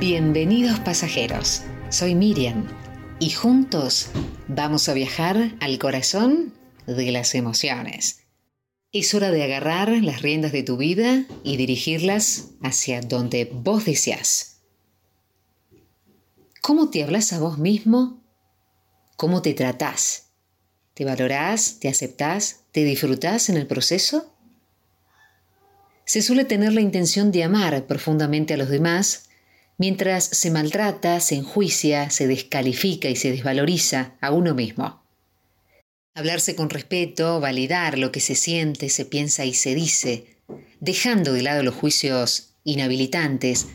Bienvenidos pasajeros, soy Miriam y juntos vamos a viajar al corazón de las emociones. Es hora de agarrar las riendas de tu vida y dirigirlas hacia donde vos deseas. ¿Cómo te hablas a vos mismo? ¿Cómo te tratás? ¿Te valorás? ¿Te aceptás? ¿Te disfrutás en el proceso? Se suele tener la intención de amar profundamente a los demás mientras se maltrata, se enjuicia, se descalifica y se desvaloriza a uno mismo. Hablarse con respeto, validar lo que se siente, se piensa y se dice, dejando de lado los juicios inhabilitantes,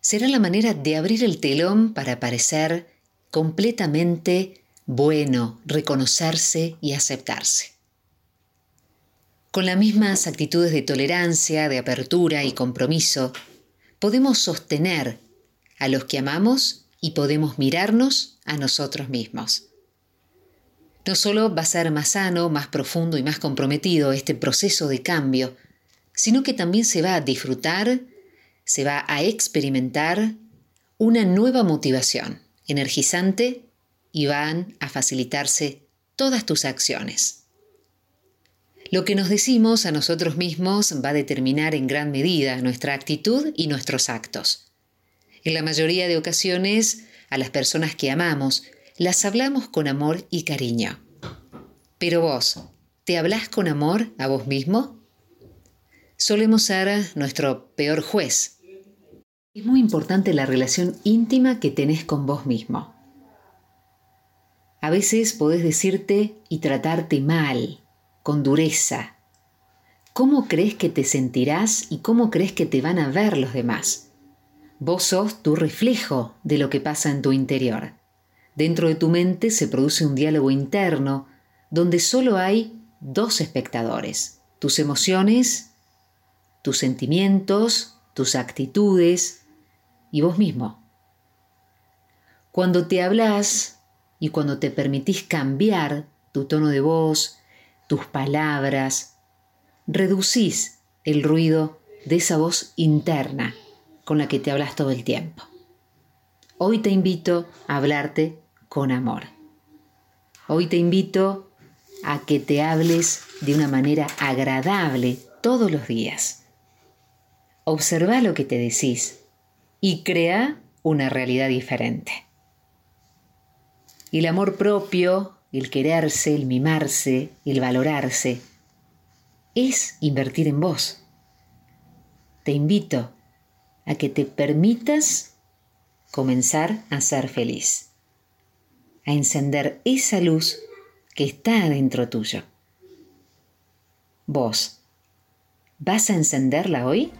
será la manera de abrir el telón para parecer completamente bueno, reconocerse y aceptarse. Con las mismas actitudes de tolerancia, de apertura y compromiso, podemos sostener a los que amamos y podemos mirarnos a nosotros mismos. No solo va a ser más sano, más profundo y más comprometido este proceso de cambio, sino que también se va a disfrutar, se va a experimentar una nueva motivación energizante y van a facilitarse todas tus acciones. Lo que nos decimos a nosotros mismos va a determinar en gran medida nuestra actitud y nuestros actos. En la mayoría de ocasiones, a las personas que amamos, las hablamos con amor y cariño. Pero vos, ¿te hablas con amor a vos mismo? Solemos ser nuestro peor juez. Es muy importante la relación íntima que tenés con vos mismo. A veces podés decirte y tratarte mal, con dureza. ¿Cómo crees que te sentirás y cómo crees que te van a ver los demás? Vos sos tu reflejo de lo que pasa en tu interior. Dentro de tu mente se produce un diálogo interno donde solo hay dos espectadores, tus emociones, tus sentimientos, tus actitudes y vos mismo. Cuando te hablas y cuando te permitís cambiar tu tono de voz, tus palabras, reducís el ruido de esa voz interna con la que te hablas todo el tiempo. Hoy te invito a hablarte con amor. Hoy te invito a que te hables de una manera agradable todos los días. Observa lo que te decís y crea una realidad diferente. El amor propio, el quererse, el mimarse, el valorarse, es invertir en vos. Te invito a que te permitas comenzar a ser feliz, a encender esa luz que está dentro tuyo. Vos, ¿vas a encenderla hoy?